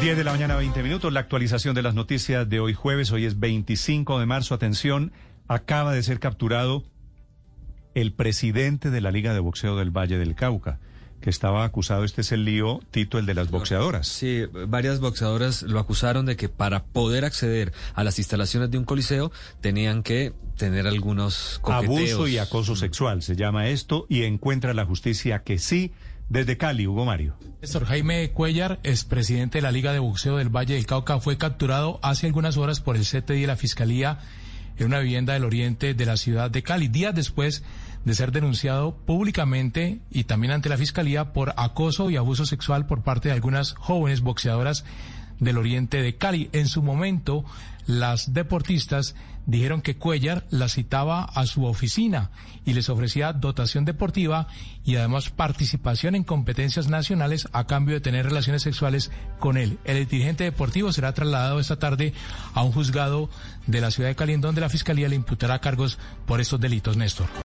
10 de la mañana, 20 minutos. La actualización de las noticias de hoy jueves. Hoy es 25 de marzo. Atención, acaba de ser capturado el presidente de la Liga de Boxeo del Valle del Cauca que estaba acusado, este es el lío, Tito, el de las boxeadoras. Sí, varias boxeadoras lo acusaron de que para poder acceder a las instalaciones de un coliseo tenían que tener algunos coqueteos. Abuso y acoso sexual se llama esto y encuentra la justicia que sí. Desde Cali, Hugo Mario. Néstor Jaime Cuellar, expresidente de la Liga de Boxeo del Valle del Cauca, fue capturado hace algunas horas por el CTI de la Fiscalía en una vivienda del oriente de la ciudad de Cali. Días después de ser denunciado públicamente y también ante la Fiscalía por acoso y abuso sexual por parte de algunas jóvenes boxeadoras del oriente de Cali. En su momento, las deportistas dijeron que Cuellar las citaba a su oficina y les ofrecía dotación deportiva y además participación en competencias nacionales a cambio de tener relaciones sexuales con él. El dirigente deportivo será trasladado esta tarde a un juzgado de la ciudad de Cali en donde la Fiscalía le imputará cargos por estos delitos, Néstor.